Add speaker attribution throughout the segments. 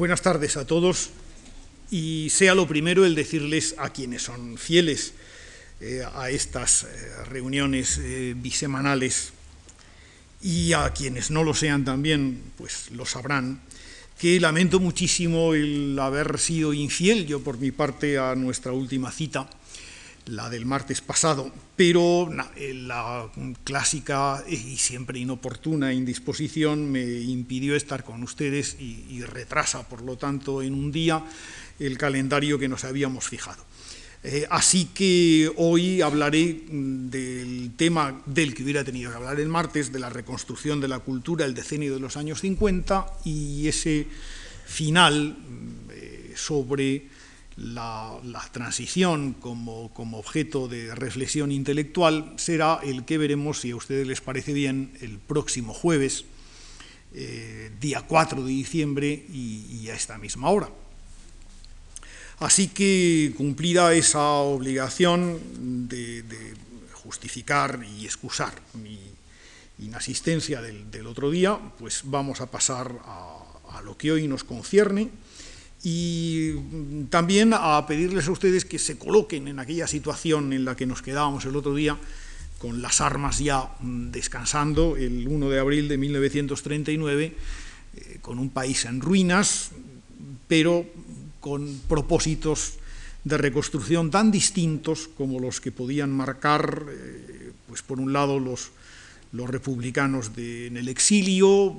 Speaker 1: Buenas tardes a todos y sea lo primero el decirles a quienes son fieles eh, a estas eh, reuniones eh, bisemanales y a quienes no lo sean también, pues lo sabrán, que lamento muchísimo el haber sido infiel yo por mi parte a nuestra última cita la del martes pasado, pero la clásica y siempre inoportuna indisposición me impidió estar con ustedes y, retrasa, por lo tanto, en un día el calendario que nos habíamos fijado. Eh, así que hoy hablaré del tema del que hubiera tenido que hablar el martes, de la reconstrucción de la cultura, el decenio de los años 50 y ese final eh, sobre la, transición como, objeto de reflexión intelectual será el que veremos, si a ustedes les parece bien, el próximo jueves, eh, día 4 de diciembre y, a esta misma hora. Así que cumplida esa obligación de, justificar y excusar mi inasistencia del, otro día, pues vamos a pasar a lo que hoy nos concierne y también a pedirles a ustedes que se coloquen en aquella situación en la que nos quedábamos el otro día, con las armas ya mm, descansando el 1 de abril de 1939, eh, con un país en ruinas, pero con propósitos de reconstrucción tan distintos como los que podían marcar, eh, pues por un lado, los, los republicanos en el exilio,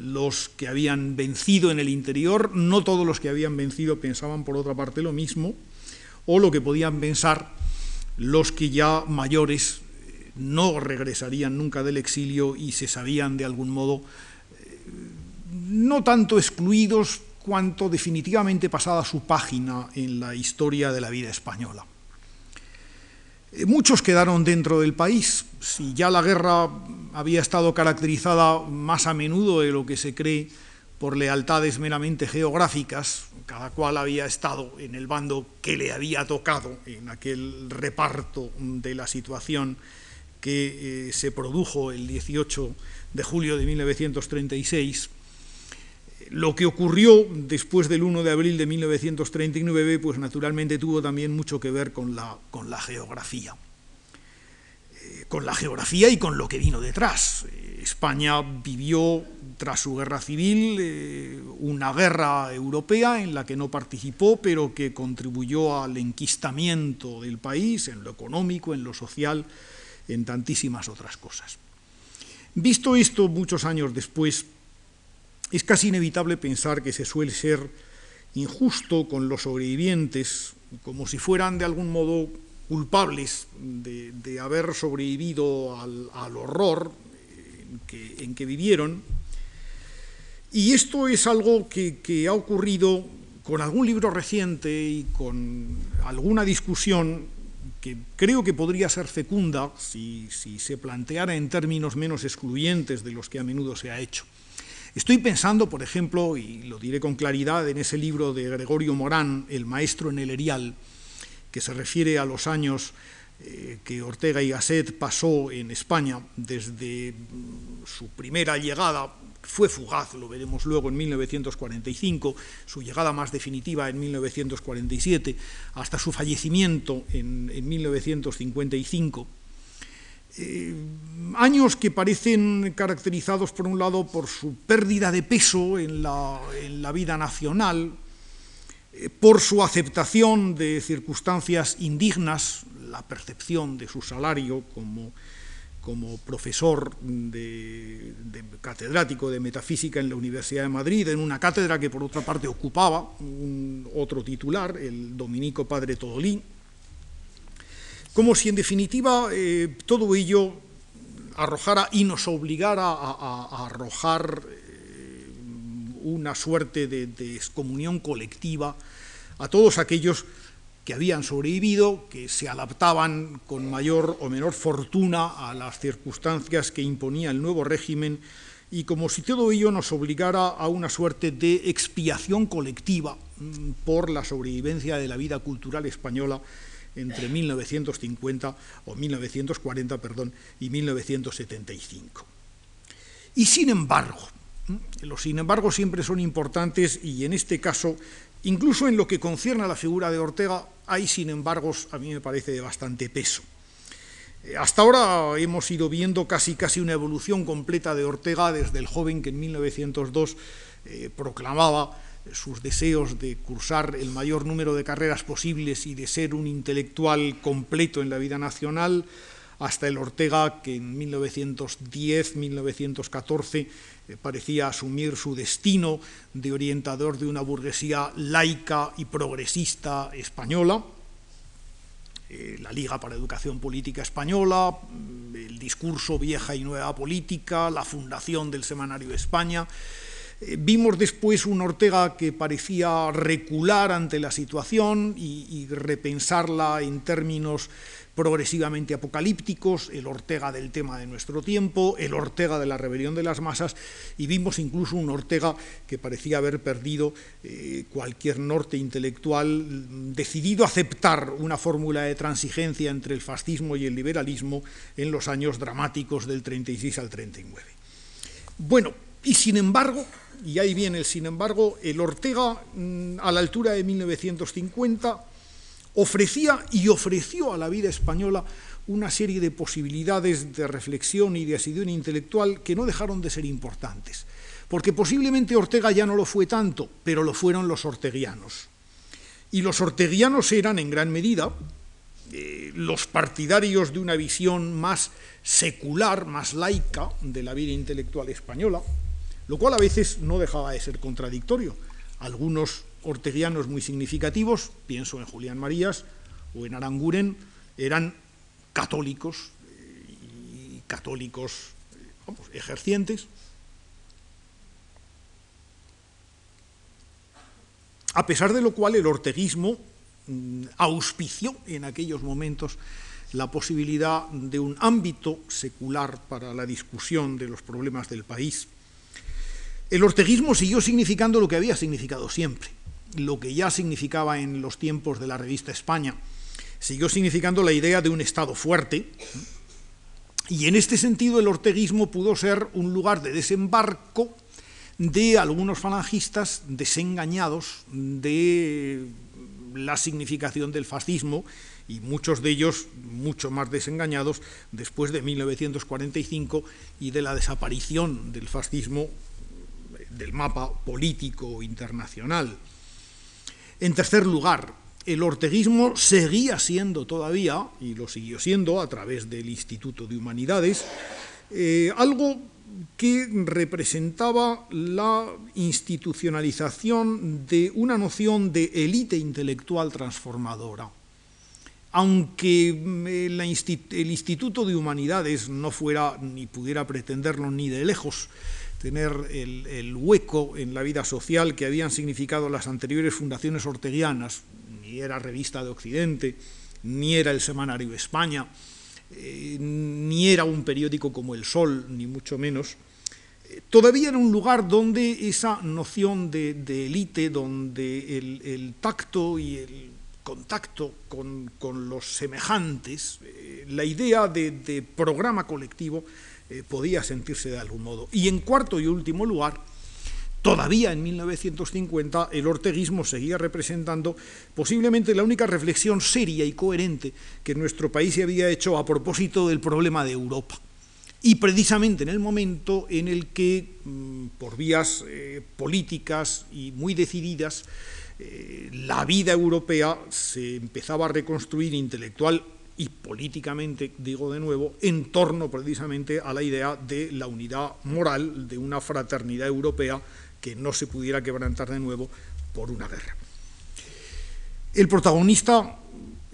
Speaker 1: los que habían vencido en el interior, no todos los que habían vencido pensaban por otra parte lo mismo, o lo que podían pensar los que ya mayores eh, no regresarían nunca del exilio y se sabían de algún modo eh, no tanto excluidos cuanto definitivamente pasada su página en la historia de la vida española. Eh, muchos quedaron dentro del país. Si ya la guerra había estado caracterizada más a menudo de lo que se cree por lealtades meramente geográficas, cada cual había estado en el bando que le había tocado en aquel reparto de la situación que eh, se produjo el 18 de julio de 1936 lo que ocurrió después del 1 de abril de 1939, pues naturalmente tuvo también mucho que ver con la, geografía. Eh, con la geografía y con lo que vino detrás. Eh, España vivió, tras su guerra civil, eh, una guerra europea en la que no participó, pero que contribuyó al enquistamiento del país en lo económico, en lo social, en tantísimas otras cosas. Visto esto muchos años después, es casi inevitable pensar que se suele ser injusto con los sobrevivientes, como si fueran de algún modo culpables de, haber sobrevivido al, horror en que, vivieron. Y esto es algo que, ha ocurrido con algún libro reciente y con alguna discusión que creo que podría ser fecunda si se planteara en términos menos excluyentes de los que a menudo se ha hecho. Estoy pensando, por ejemplo, y lo diré con claridad, en ese libro de Gregorio Morán, El maestro en el Erial, que se refiere a los años eh, que Ortega y Gasset pasó en España desde mm, su primera llegada, fue fugaz, lo veremos luego en 1945, su llegada más definitiva en 1947, hasta su fallecimiento en, en 1955 eh, años que parecen caracterizados, por un lado, por su pérdida de peso en la, vida nacional, eh, por su aceptación de circunstancias indignas, la percepción de su salario como, como profesor de, catedrático de metafísica en la Universidad de Madrid, en una cátedra que por otra parte ocupaba un, otro titular, el dominico padre Todolín, como si en definitiva eh, todo ello arrojara y nos obligara a, arrojar eh, una suerte de, excomunión colectiva a todos aquellos que habían sobrevivido, que se adaptaban con mayor o menor fortuna a las circunstancias que imponía el nuevo régimen y como si todo ello nos obligara a una suerte de expiación colectiva mm, por la sobrevivencia de la vida cultural española entre 1950 o 1940, perdón, y 1975. Y sin embargo, Los sin embargo siempre son importantes y en este caso, incluso en lo que concierne a la figura de Ortega, hay sin embargo, a mí me parece de bastante peso. Eh, hasta ahora hemos ido viendo casi, casi una evolución completa de Ortega desde el joven que en 1902 eh, proclamaba sus deseos de cursar el mayor número de carreras posibles y de ser un intelectual completo en la vida nacional, hasta el Ortega que en 1910-1914 eh, parecía asumir su destino de orientador de una burguesía laica y progresista española, eh, la Liga para Educación Política Española, mm, el discurso Vieja y Nueva Política, la fundación del Semanario España, vimos después un Ortega que parecía recular ante la situación y, repensarla en términos progresivamente apocalípticos, el Ortega del tema de nuestro tiempo, el Ortega de la rebelión de las masas, y vimos incluso un Ortega que parecía haber perdido eh, cualquier norte intelectual, decidido a aceptar una fórmula de transigencia entre el fascismo y el liberalismo en los años dramáticos del 36 al 39. Bueno, y sin embargo, y ahí viene sin embargo, el Ortega mm, a la altura de 1950 ofrecía y ofreció a la vida española una serie de posibilidades de reflexión y de asiduidad intelectual que no dejaron de ser importantes. Porque posiblemente Ortega ya no lo fue tanto, pero lo fueron los orteguianos. Y los orteguianos eran, en gran medida, eh, los partidarios de una visión más secular, más laica de la vida intelectual española, lo cual a veces no dejaba de ser contradictorio. Algunos orteguianos muy significativos, pienso en Julián Marías o en Aranguren, eran católicos y católicos ejercientes. A pesar de lo cual el orteguismo mm, auspició en aquellos momentos la posibilidad de un ámbito secular para la discusión de los problemas del país el orteguismo siguió significando lo que había significado siempre, lo que ya significaba en los tiempos de la revista España. Siguió significando la idea de un Estado fuerte, y en este sentido el orteguismo pudo ser un lugar de desembarco de algunos falangistas desengañados de la significación del fascismo y muchos de ellos mucho más desengañados después de 1945 y de la desaparición del fascismo del mapa político internacional. En tercer lugar, el orteguismo seguía siendo todavía, y lo siguió siendo a través del Instituto de Humanidades, eh, algo que representaba la institucionalización de una noción de élite intelectual transformadora. Aunque mm, el Instituto de Humanidades no fuera ni pudiera pretenderlo ni de lejos tener el, hueco en la vida social que habían significado las anteriores fundaciones orteguianas, ni era Revista de Occidente, ni era el Semanario España, eh, ni era un periódico como El Sol, ni mucho menos, eh, todavía era un lugar donde esa noción de élite, donde el, tacto y el contacto con, los semejantes, eh, la idea de programa colectivo, eh, podía sentirse de algún modo. Y en cuarto y último lugar, todavía en 1950 el orteguismo seguía representando posiblemente la única reflexión seria y coherente que nuestro país se había hecho a propósito del problema de Europa. Y precisamente en el momento en el que, mm, por vías eh, políticas y muy decididas, eh, la vida europea se empezaba a reconstruir intelectual y políticamente, digo de nuevo, en torno precisamente a la idea de la unidad moral, de una fraternidad europea que no se pudiera quebrantar de nuevo por una guerra. El protagonista,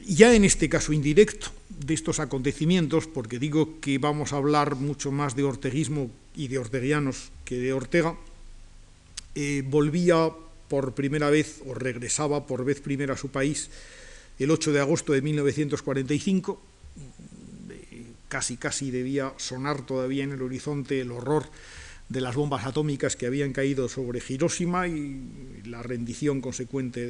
Speaker 1: ya en este caso indirecto, de estos acontecimientos, porque digo que vamos a hablar mucho más de orteguismo y de orteguianos que de Ortega, eh, volvía por primera vez o regresaba por vez primera a su país el 8 de agosto de 1945, casi casi debía sonar todavía en el horizonte el horror de las bombas atómicas que habían caído sobre Hiroshima y la rendición consecuente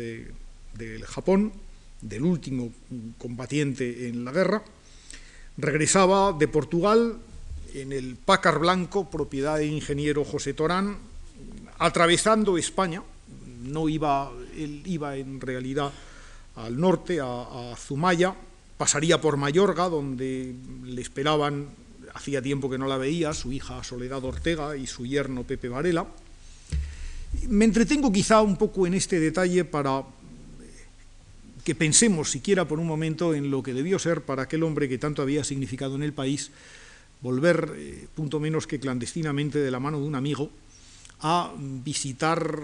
Speaker 1: de, Japón, del último combatiente en la guerra. Regresaba de Portugal en el Pácar Blanco, propiedad del ingeniero José Torán, atravesando España, no iba, él iba en realidad al norte, a, Zumaya, pasaría por Mayorga, donde le esperaban, hacía tiempo que no la veía, su hija Soledad Ortega y su yerno Pepe Varela. Me entretengo quizá un poco en este detalle para que pensemos siquiera por un momento en lo que debió ser para aquel hombre que tanto había significado en el país, volver, eh, punto menos que clandestinamente, de la mano de un amigo, a visitar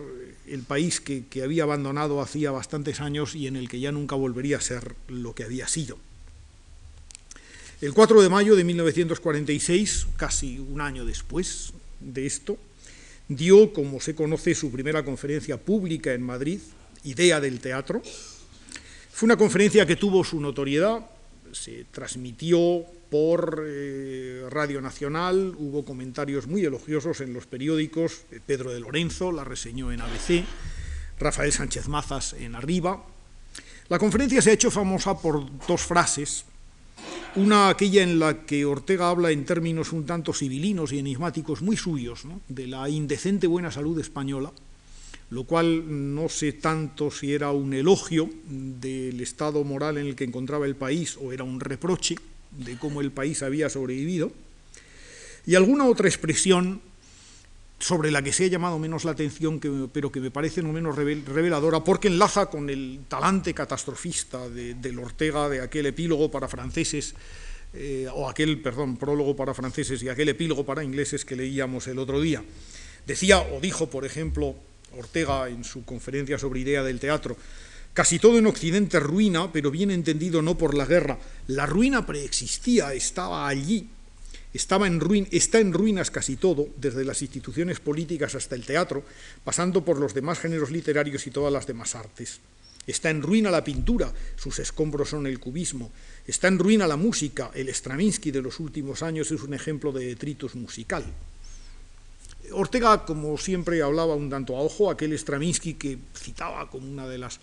Speaker 1: el país que, había abandonado hacía bastantes años y en el que ya nunca volvería a ser lo que había sido. El 4 de mayo de 1946, casi un año después de esto, dio, como se conoce, su primera conferencia pública en Madrid, Idea del Teatro. Fue una conferencia que tuvo su notoriedad, se transmitió por eh, Radio Nacional, hubo comentarios muy elogiosos en los periódicos, eh, Pedro de Lorenzo la reseñó en ABC, Rafael Sánchez Mazas en Arriba. La conferencia se ha hecho famosa por dos frases, una aquella en la que Ortega habla en términos un tanto civilinos y enigmáticos muy suyos, de la indecente buena salud española, lo cual no sé tanto si era un elogio del estado moral en el que encontraba el país o era un reproche, de cómo el país había sobrevivido, y alguna otra expresión sobre la que se ha llamado menos la atención, pero que me parece no menos reveladora, porque enlaza con el talante catastrofista de, del Ortega, de aquel epílogo para franceses, eh, o aquel, perdón, prólogo para franceses y aquel epílogo para ingleses que leíamos el otro día. Decía o dijo, por ejemplo, Ortega en su conferencia sobre idea del teatro, Casi todo en Occidente ruina, pero bien entendido no por la guerra. La ruina preexistía, estaba allí, estaba en ruin, está en ruinas casi todo, desde las instituciones políticas hasta el teatro, pasando por los demás géneros literarios y todas las demás artes. Está en ruina la pintura, sus escombros son el cubismo. Está en ruina la música, el Stravinsky de los últimos años es un ejemplo de detritus musical. Ortega, como siempre, hablaba un tanto a ojo, aquel Stravinsky que citaba como una de las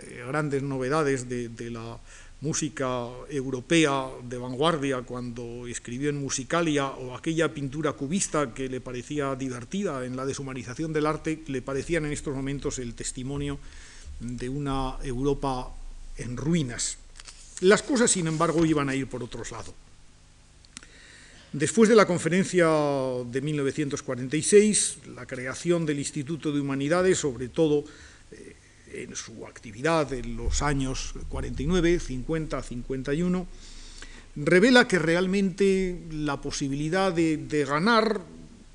Speaker 1: eh, grandes novedades de, la música europea de vanguardia cuando escribió en Musicalia o aquella pintura cubista que le parecía divertida en la deshumanización del arte, le parecían en estos momentos el testimonio de una Europa en ruinas. Las cosas, sin embargo, iban a ir por otros lados. Después de la conferencia de 1946, la creación del Instituto de Humanidades, sobre todo eh, en su actividad en los años 49, 50, 51, revela que realmente la posibilidad de, ganar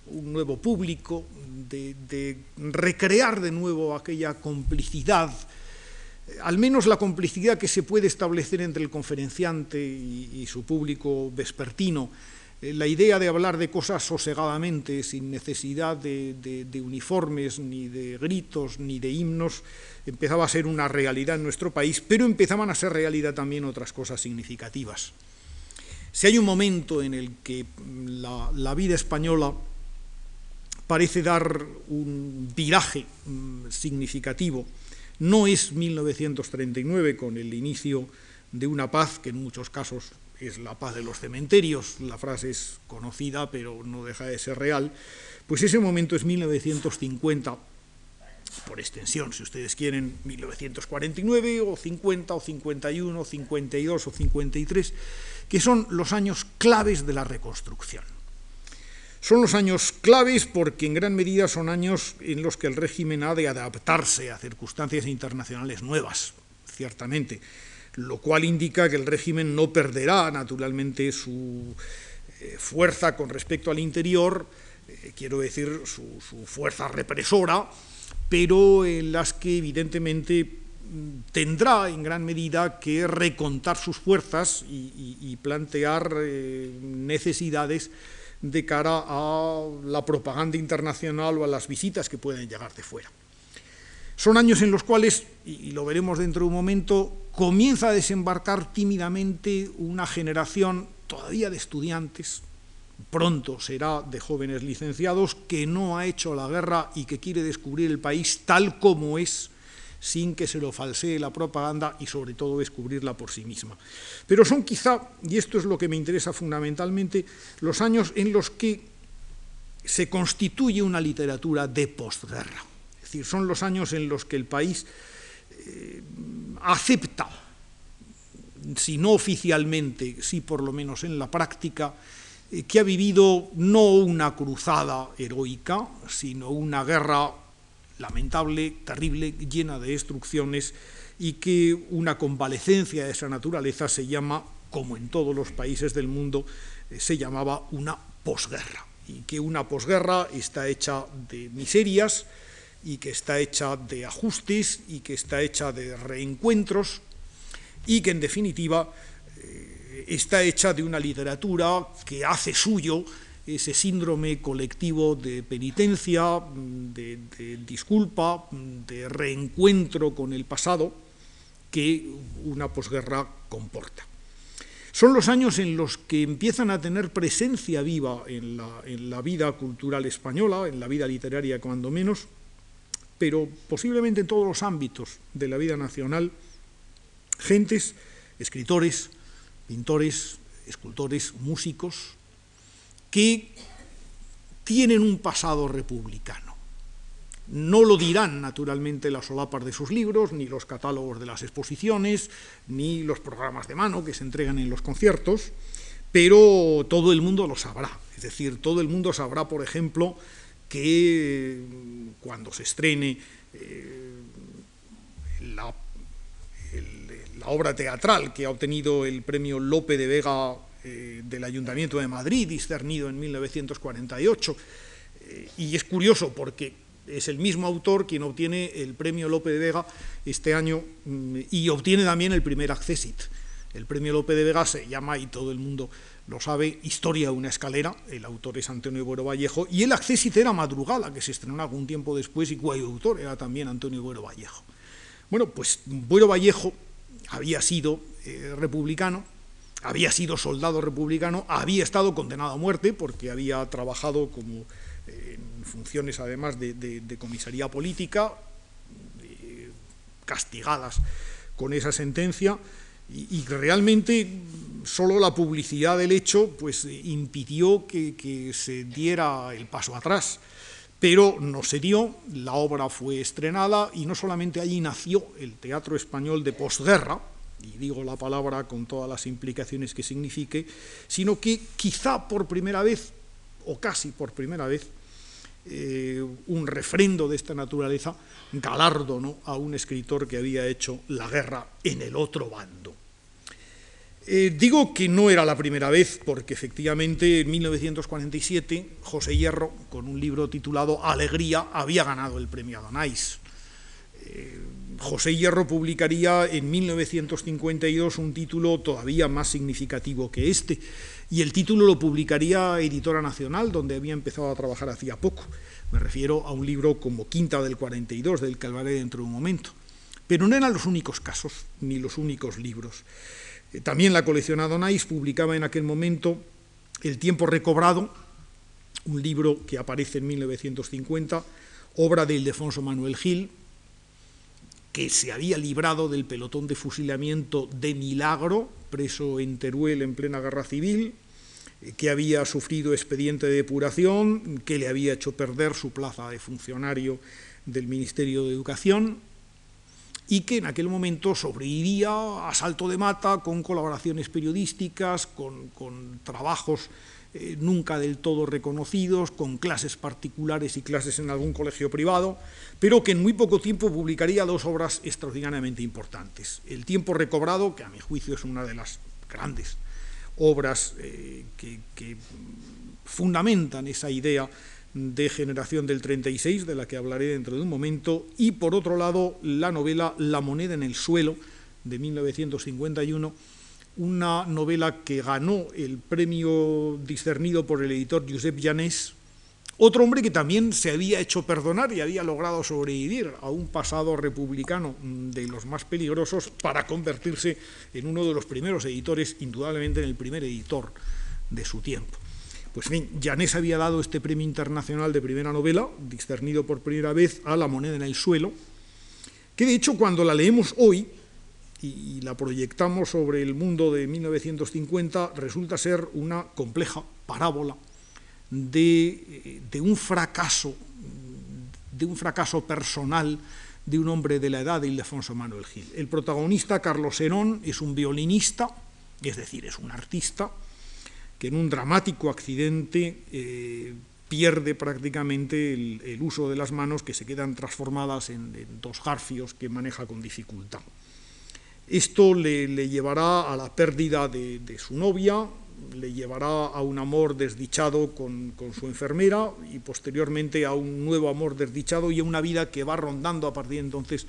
Speaker 1: un nuevo público, de, recrear de nuevo aquella complicidad, al menos la complicidad que se puede establecer entre el conferenciante y, su público vespertino, eh, la idea de hablar de cosas sosegadamente, sin necesidad de, uniformes, ni de gritos, ni de himnos, empezaba a ser una realidad en nuestro país, pero empezaban a ser realidad también otras cosas significativas. Si hay un momento en el que la, la vida española parece dar un viraje mm, significativo, no es 1939 con el inicio de una paz que en muchos casos es la paz de los cementerios, la frase es conocida pero no deja de ser real, pues ese momento es 1950, por extensión, si ustedes quieren, 1949 o 50 o 51 o 52 o 53, que son los años claves de la reconstrucción. Son los años claves porque en gran medida son años en los que el régimen ha de adaptarse a circunstancias internacionales nuevas, ciertamente lo cual indica que el régimen no perderá naturalmente su eh, fuerza con respecto al interior, eh, quiero decir, su, fuerza represora, pero en las que evidentemente mm, tendrá en gran medida que recontar sus fuerzas y, plantear eh, necesidades de cara a la propaganda internacional o a las visitas que pueden llegar de fuera. Son años en los cuales, y lo veremos dentro de un momento, comienza a desembarcar tímidamente una generación todavía de estudiantes, pronto será de jóvenes licenciados, que no ha hecho la guerra y que quiere descubrir el país tal como es, sin que se lo falsee la propaganda y sobre todo descubrirla por sí misma. Pero son quizá, y esto es lo que me interesa fundamentalmente, los años en los que se constituye una literatura de posguerra. Es decir, son los años en los que el país eh, acepta, si no oficialmente, sí por lo menos en la práctica, eh, que ha vivido no una cruzada heroica, sino una guerra lamentable, terrible, llena de destrucciones, y que una convalecencia de esa naturaleza se llama, como en todos los países del mundo, eh, se llamaba una posguerra, y que una posguerra está hecha de miserias, y que está hecha de ajustes, y que está hecha de reencuentros, y que en definitiva eh, está hecha de una literatura que hace suyo ese síndrome colectivo de penitencia, de, de, disculpa, de reencuentro con el pasado que una posguerra comporta. Son los años en los que empiezan a tener presencia viva en la, en la vida cultural española, en la vida literaria cuando menos, pero posiblemente en todos los ámbitos de la vida nacional, gentes, escritores, pintores, escultores, músicos, que tienen un pasado republicano. No lo dirán, naturalmente, las solapas de sus libros, ni los catálogos de las exposiciones, ni los programas de mano que se entregan en los conciertos, pero todo el mundo lo sabrá. Es decir, todo el mundo sabrá, por ejemplo, que cuando se estrene eh, la obra teatral que ha obtenido el premio Lope de Vega eh, del Ayuntamiento de Madrid, discernido en 1948. Eh, y es curioso porque es el mismo autor quien obtiene el premio Lope de Vega este año mm, y obtiene también el primer Accesit. El premio Lope de Vega se llama, y todo el mundo lo sabe, Historia de una escalera, el autor es Antonio Buero Vallejo, y el Accesit era Madrugada, que se estrenó algún tiempo después, y cuyo autor era también Antonio Buero Vallejo. Bueno, pues Buero Vallejo había sido eh, republicano, había sido soldado republicano, había estado condenado a muerte porque había trabajado como eh, en funciones además de, comisaría política, eh, castigadas con esa sentencia, y, realmente solo la publicidad del hecho pues, impidió que, se diera el paso atrás pero no se dio, la obra fue estrenada y no solamente allí nació el teatro español de posguerra, y digo la palabra con todas las implicaciones que signifique, sino que quizá por primera vez, o casi por primera vez, eh, un refrendo de esta naturaleza galardo a un escritor que había hecho la guerra en el otro bando. Eh, digo que no era la primera vez, porque efectivamente en 1947 José Hierro, con un libro titulado Alegría, había ganado el premio Adonais. Eh, José Hierro publicaría en 1952 un título todavía más significativo que este, y el título lo publicaría Editora Nacional, donde había empezado a trabajar hacía poco. Me refiero a un libro como Quinta del 42, del que hablaré dentro de un momento. Pero no eran los únicos casos, ni los únicos libros. Eh, también la colección Adonais publicaba en aquel momento El tiempo recobrado, un libro que aparece en 1950, obra de Ildefonso Manuel Gil, que se había librado del pelotón de fusilamiento de Milagro, preso en Teruel en plena guerra civil, eh, que había sufrido expediente de depuración, que le había hecho perder su plaza de funcionario del Ministerio de Educación, y que en aquel momento sobrevivía a salto de mata con colaboraciones periodísticas, con, trabajos eh, nunca del todo reconocidos, con clases particulares y clases en algún colegio privado, pero que en muy poco tiempo publicaría dos obras extraordinariamente importantes. El tiempo recobrado, que a mi juicio es una de las grandes obras eh, que fundamentan esa idea de generación del 36, de la que hablaré dentro de un momento, y por otro lado la novela La moneda en el suelo, de 1951, una novela que ganó el premio discernido por el editor Josep Llanés, otro hombre que también se había hecho perdonar y había logrado sobrevivir a un pasado republicano de los más peligrosos para convertirse en uno de los primeros editores, indudablemente en el primer editor de su tiempo. Pues bien, Janés había dado este premio internacional de primera novela, discernido por primera vez a La moneda en el suelo, que de hecho cuando la leemos hoy y la proyectamos sobre el mundo de 1950 resulta ser una compleja parábola de, de un fracaso, de un fracaso personal de un hombre de la edad de Ildefonso Manuel Gil. El protagonista, Carlos Herón, es un violinista, es decir, es un artista, que en un dramático accidente eh, pierde prácticamente el, uso de las manos que se quedan transformadas en, dos garfios que maneja con dificultad. Esto le, llevará a la pérdida de, su novia, le llevará a un amor desdichado con, su enfermera y posteriormente a un nuevo amor desdichado y a una vida que va rondando a partir de entonces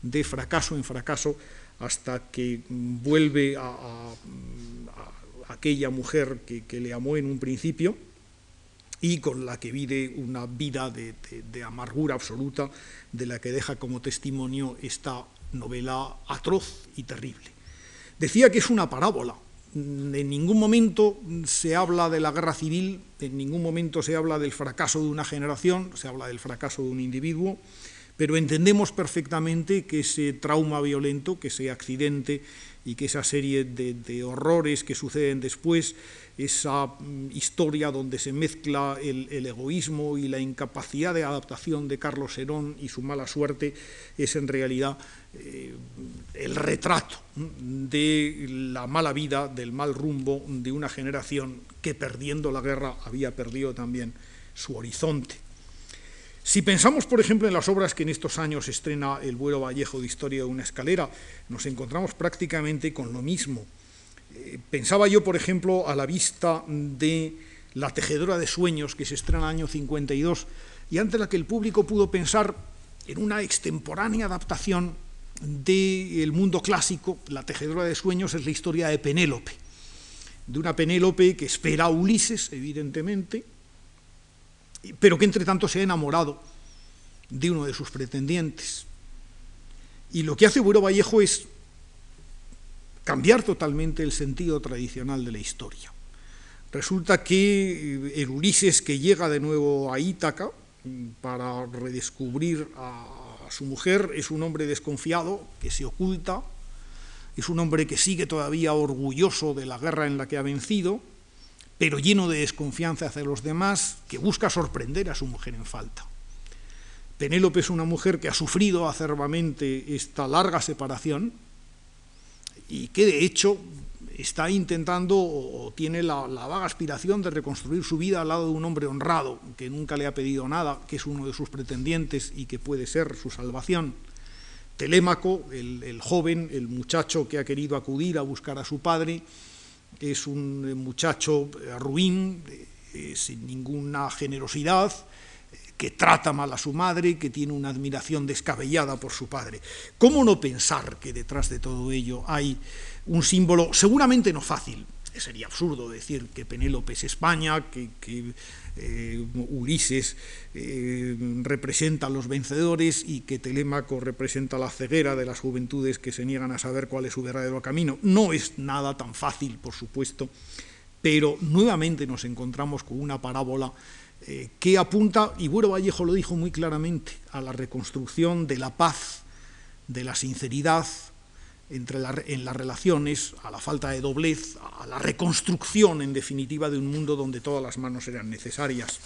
Speaker 1: de fracaso en fracaso hasta que vuelve a, aquella mujer que, le amó en un principio y con la que vive una vida de, amargura absoluta, de la que deja como testimonio esta novela atroz y terrible. Decía que es una parábola, en ningún momento se habla de la guerra civil, en ningún momento se habla del fracaso de una generación, se habla del fracaso de un individuo, pero entendemos perfectamente que ese trauma violento, que ese accidente y que esa serie de, horrores que suceden después, esa mm, historia donde se mezcla el, egoísmo y la incapacidad de adaptación de Carlos Herón y su mala suerte, es en realidad eh, el retrato de la mala vida, del mal rumbo de una generación que perdiendo la guerra había perdido también su horizonte. Si pensamos, por ejemplo, en las obras que en estos años estrena el Buero Vallejo de Historia de una escalera, nos encontramos prácticamente con lo mismo. Eh, pensaba yo, por ejemplo, a la vista de La tejedora de sueños, que se estrena en el año 52, y ante la que el público pudo pensar en una extemporánea adaptación del mundo clásico, La tejedora de sueños es la historia de Penélope, de una Penélope que espera a Ulises, evidentemente, pero que entre tanto se ha enamorado de uno de sus pretendientes. Y lo que hace Buero Vallejo es cambiar totalmente el sentido tradicional de la historia. Resulta que el Ulises que llega de nuevo a Ítaca para redescubrir a su mujer es un hombre desconfiado que se oculta, es un hombre que sigue todavía orgulloso de la guerra en la que ha vencido, pero lleno de desconfianza hacia los demás, que busca sorprender a su mujer en falta. Penélope es una mujer que ha sufrido acerbamente esta larga separación y que de hecho está intentando o tiene la, vaga aspiración de reconstruir su vida al lado de un hombre honrado, que nunca le ha pedido nada, que es uno de sus pretendientes y que puede ser su salvación. Telémaco, el, el joven, el muchacho que ha querido acudir a buscar a su padre, es un muchacho ruin, eh, sin ninguna generosidad, que trata mal a su madre, que tiene una admiración descabellada por su padre. ¿Cómo no pensar que detrás de todo ello hay un símbolo seguramente no fácil? Sería absurdo decir que Penélope es España, que, eh, Ulises eh, representa a los vencedores y que Telémaco representa la ceguera de las juventudes que se niegan a saber cuál es su verdadero camino. No es nada tan fácil, por supuesto, pero nuevamente nos encontramos con una parábola eh, que apunta, y Buero Vallejo lo dijo muy claramente, a la reconstrucción de la paz, de la sinceridad, entre en las relaciones, a la falta de doblez, a la reconstrucción, en definitiva, de un mundo donde todas las manos eran necesarias.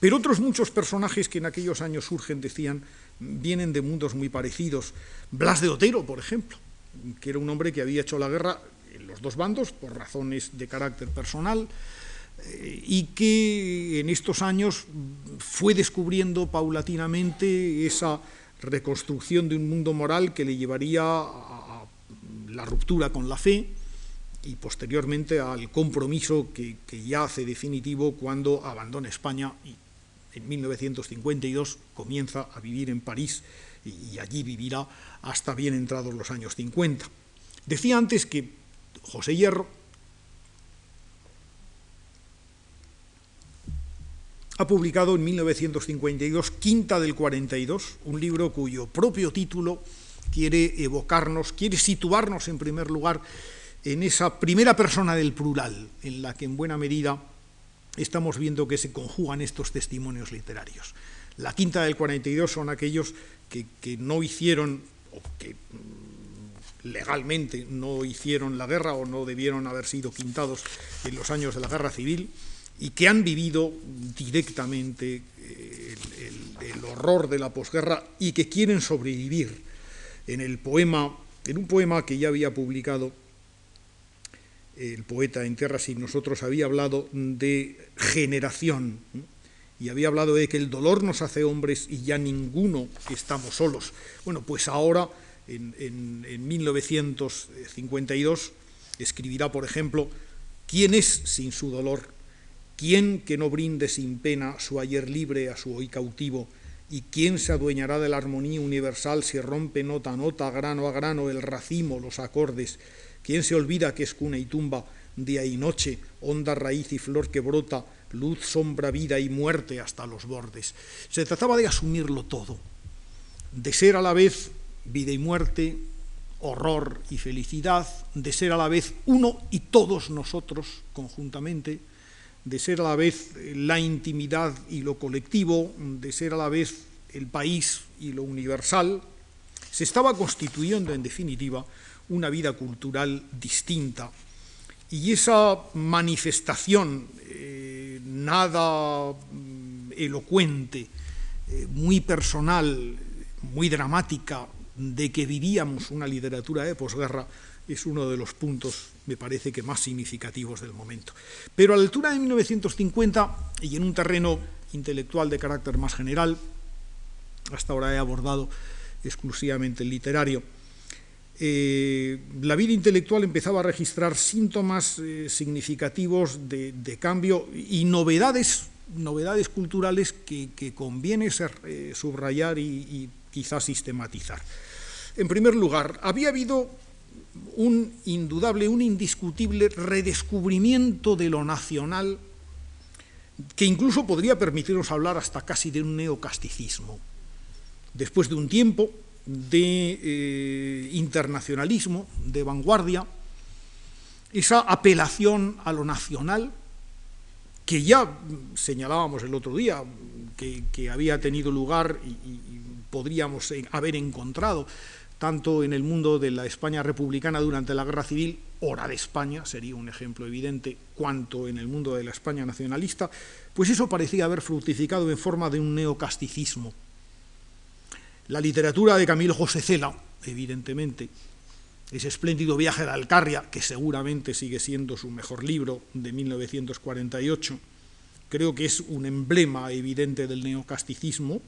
Speaker 1: Pero otros muchos personajes que en aquellos años surgen, decían, vienen de mundos muy parecidos. Blas de Otero, por ejemplo, que era un hombre que había hecho la guerra en los dos bandos por razones de carácter personal eh, y que en estos años fue descubriendo paulatinamente esa reconstrucción de un mundo moral que le llevaría a, la ruptura con la fe y posteriormente al compromiso que, ya hace definitivo cuando abandona España y en 1952 comienza a vivir en París y allí vivirá hasta bien entrados los años 50. Decía antes que José Hierro ha publicado en 1952 Quinta del 42, un libro cuyo propio título quiere evocarnos, quiere situarnos en primer lugar en esa primera persona del plural, en la que en buena medida estamos viendo que se conjugan estos testimonios literarios. La quinta del 42 son aquellos que, no hicieron, o que legalmente no hicieron la guerra o no debieron haber sido quintados en los años de la guerra civil y que han vivido directamente eh, el, horror de la posguerra y que quieren sobrevivir en el poema, en un poema que ya había publicado el poeta en Tierra sin nosotros había hablado de generación y había hablado de que el dolor nos hace hombres y ya ninguno estamos solos. Bueno, pues ahora, en, en 1952, escribirá, por ejemplo, ¿quién es sin su dolor? ¿Quién que no brinde sin pena su ayer libre a su hoy cautivo? ¿Y quién se adueñará de la armonía universal si rompe nota a nota, grano a grano, el racimo, los acordes? ¿Quién se olvida que es cuna y tumba, día y noche, honda raíz y flor que brota, luz, sombra, vida y muerte hasta los bordes. Se trataba de asumirlo todo, de ser a la vez vida y muerte, horror y felicidad, de ser a la vez uno y todos nosotros conjuntamente, de ser a la vez la intimidad y lo colectivo, de ser a la vez el país y lo universal, se estaba constituyendo en definitiva una vida cultural distinta. Y esa manifestación eh, nada mm, elocuente, eh, muy personal, muy dramática, de que vivíamos una literatura de posguerra, es uno de los puntos, me parece que más significativos del momento. Pero a la altura de 1950, y en un terreno intelectual de carácter más general, hasta ahora he abordado exclusivamente el literario, eh, la vida intelectual empezaba a registrar síntomas eh, significativos de, cambio y novedades, novedades culturales que, conviene eh, subrayar y, quizás sistematizar. En primer lugar, había habido un indudable, un indiscutible redescubrimiento de lo nacional que incluso podría permitirnos hablar hasta casi de un neocasticismo. Después de un tiempo, de eh, internacionalismo, de vanguardia, esa apelación a lo nacional, que ya señalábamos el otro día, que, había tenido lugar y, podríamos haber encontrado tanto en el mundo de la España republicana durante la Guerra Civil, hora de España, sería un ejemplo evidente, cuanto en el mundo de la España nacionalista, pues eso parecía haber fructificado en forma de un neocasticismo. La literatura de Camilo José Cela, evidentemente, ese espléndido viaje de Alcarria, que seguramente sigue siendo su mejor libro de 1948, creo que es un emblema evidente del neocasticismo,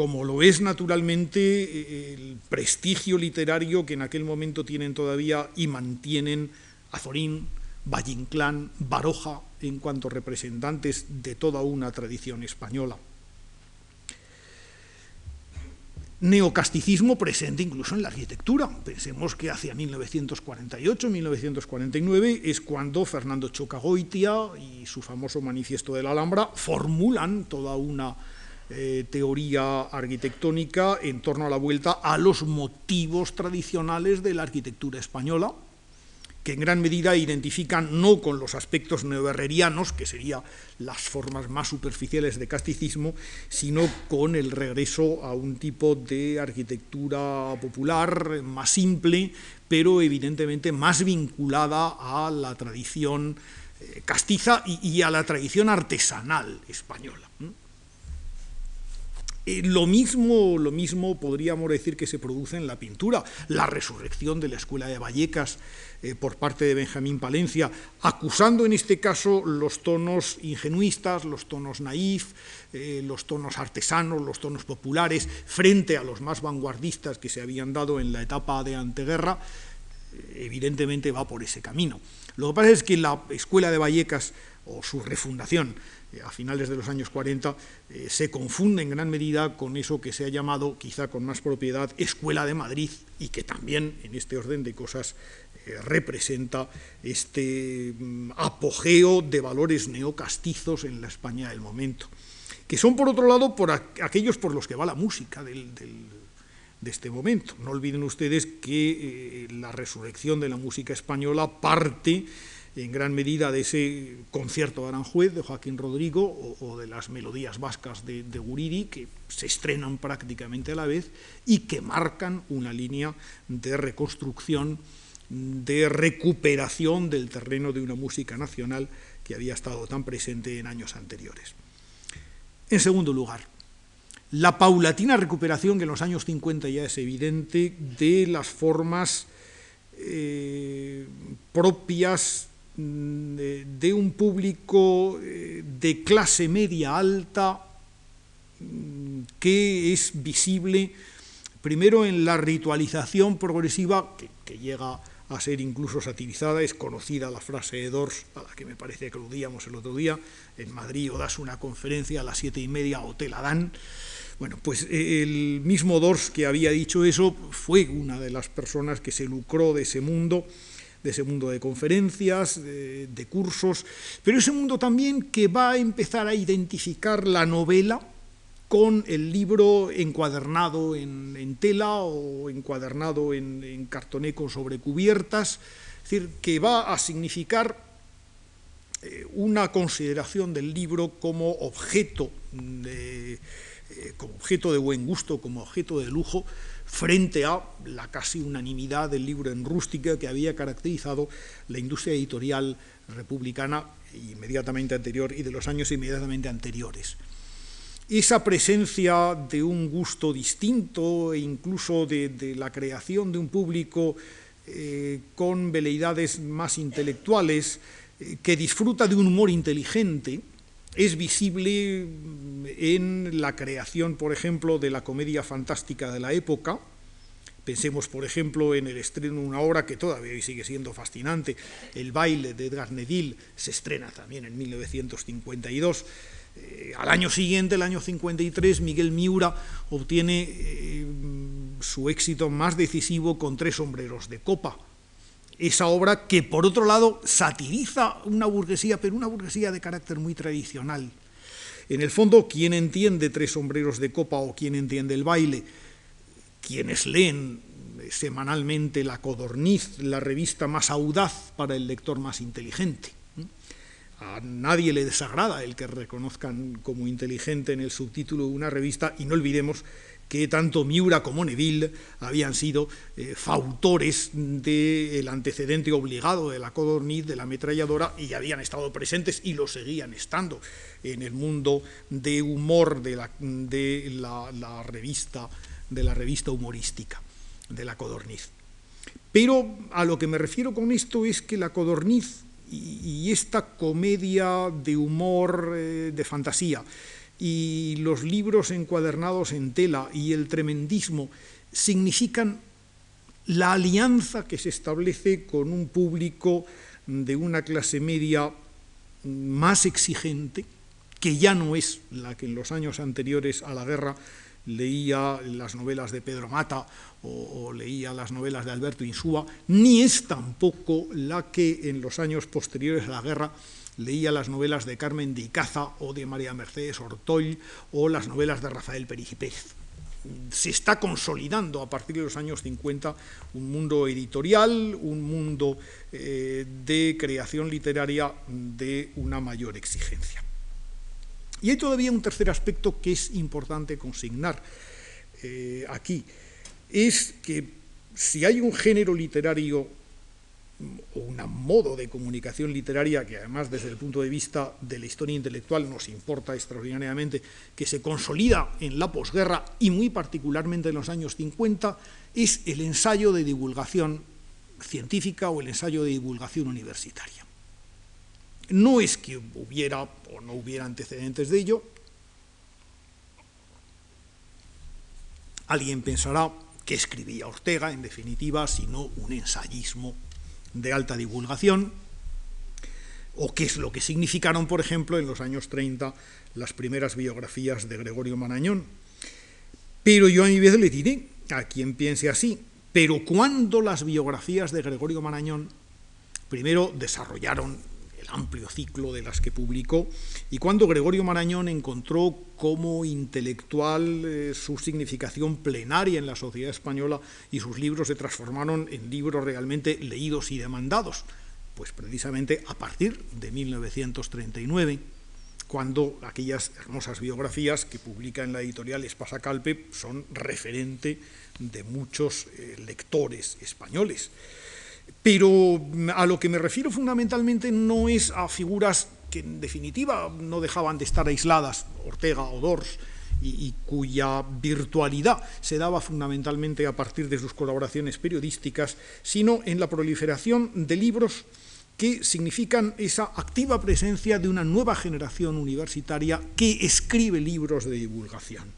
Speaker 1: como lo es naturalmente eh, el prestigio literario que en aquel momento tienen todavía y mantienen Azorín, Valle Inclán, Baroja, en cuanto representantes de toda una tradición española. neocasticismo presente incluso en la arquitectura. Pensemos que hacia 1948-1949 es cuando Fernando Chocagoitia y su famoso Manifiesto de la Alhambra formulan toda una eh, teoría arquitectónica en torno a la vuelta a los motivos tradicionales de la arquitectura española, que en gran medida identifican no con los aspectos neoherrerianos, que serían las formas más superficiales de casticismo, sino con el regreso a un tipo de arquitectura popular más simple, pero evidentemente más vinculada a la tradición eh, castiza y a la tradición artesanal española. Eh, lo, mismo, lo mismo podríamos decir que se produce en la pintura, la resurrección de la Escuela de Vallecas eh, por parte de Benjamín Palencia, acusando en este caso los tonos ingenuistas, los tonos naif, eh, los tonos artesanos, los tonos populares, frente a los más vanguardistas que se habían dado en la etapa de anteguerra, evidentemente va por ese camino. Lo que pasa es que la Escuela de Vallecas, o su refundación, a finales de los años 40, eh, se confunde en gran medida con eso que se ha llamado, quizá con más propiedad, Escuela de Madrid, y que también, en este orden de cosas, eh, representa este mm, apogeo de valores neocastizos en la España del momento, que son, por otro lado, aquellos por los que va la música de este momento. No olviden ustedes que la resurrección de la música española parte en gran medida de ese concierto de Aranjuez de Joaquín Rodrigo o, de las melodías vascas de, de, Guridi, que se estrenan prácticamente a la vez y que marcan una línea de reconstrucción, de recuperación del terreno de una música nacional que había estado tan presente en años anteriores. En segundo lugar, la paulatina recuperación que en los años 50 ya es evidente de las formas eh, propias de, un público eh, de clase media alta mm, que es visible primero en la ritualización progresiva que, que llega a ser incluso satirizada. Es conocida la frase de Dors, a la que me parece que aludíamos el otro día. En Madrid o das una conferencia a las siete y media o te la dan. Bueno, pues eh, el mismo Dors que había dicho eso fue una de las personas que se lucró de ese mundo de ese mundo de conferencias, de, cursos, pero ese mundo también que va a empezar a identificar la novela con el libro encuadernado en, tela o encuadernado en, cartoneco sobre cubiertas, es decir, que va a significar eh, una consideración del libro como objeto de, eh, como objeto de buen gusto, como objeto de lujo, frente a la casi unanimidad del libro en rústica que había caracterizado la industria editorial republicana inmediatamente anterior y de los años inmediatamente anteriores. Esa presencia de un gusto distinto e incluso de, la creación de un público eh, con veleidades más intelectuales, eh, que disfruta de un humor inteligente, es visible en la creación, por ejemplo, de la comedia fantástica de la época. Pensemos, por ejemplo, en el estreno de una obra que todavía hoy sigue siendo fascinante, El baile de Edgar Neville, se estrena también en 1952 eh, al año siguiente, el año 53, Miguel Miura obtiene eh, su éxito más decisivo con Tres sombreros de copa. Esa obra que, por otro lado, satiriza una burguesía, pero una burguesía de carácter muy tradicional. En el fondo, ¿quién entiende Tres sombreros de copa o quién entiende el baile? Quienes leen semanalmente La Codorniz, la revista más audaz para el lector más inteligente a nadie le desagrada el que reconozcan como inteligente en el subtítulo de una revista y no olvidemos que tanto Miura como Neville habían sido eh, fautores del antecedente obligado de la codorniz, de la ametralladora, y habían estado presentes y lo seguían estando en el mundo de humor de la, revista, de la revista humorística, de la codorniz. Pero a lo que me refiero con esto es que la codorniz y, esta comedia de humor, eh, de fantasía, y los libros encuadernados en tela y el tremendismo significan la alianza que se establece con un público de una clase media más exigente, que ya no es la que en los años anteriores a la guerra leía las novelas de Pedro Mata o, leía las novelas de Alberto Insúa, ni es tampoco la que en los años posteriores a la guerra leía las novelas de Carmen de Icaza o de María Mercedes Ortoll o las novelas de Rafael Perigipez. Se está consolidando a partir de los años 50 un mundo editorial, un mundo eh, de creación literaria de una mayor exigencia. Y hay todavía un tercer aspecto que es importante consignar eh, aquí, es que si hay un género literario o un modo de comunicación literaria que además desde el punto de vista de la historia intelectual nos importa extraordinariamente, que se consolida en la posguerra y muy particularmente en los años 50, es el ensayo de divulgación científica o el ensayo de divulgación universitaria. No es que hubiera o no hubiera antecedentes de ello. Alguien pensará que escribía Ortega, en definitiva, sino un ensayismo de alta divulgación, o qué es lo que significaron, por ejemplo, en los años 30 las primeras biografías de Gregorio Marañón. Pero yo a mi vez le diré a quien piense así, pero cuando las biografías de Gregorio Marañón primero desarrollaron amplio ciclo de las que publicó, y cuando Gregorio Marañón encontró como intelectual eh, su significación plenaria en la sociedad española y sus libros se transformaron en libros realmente leídos y demandados Pues precisamente a partir de 1939, cuando aquellas hermosas biografías que publica en la editorial Espasacalpe son referente de muchos eh, lectores españoles. Pero a lo que me refiero fundamentalmente no es a figuras que en definitiva no dejaban de estar aisladas, Ortega o Dors, y, cuya virtualidad se daba fundamentalmente a partir de sus colaboraciones periodísticas, sino en la proliferación de libros que significan esa activa presencia de una nueva generación universitaria que escribe libros de divulgación.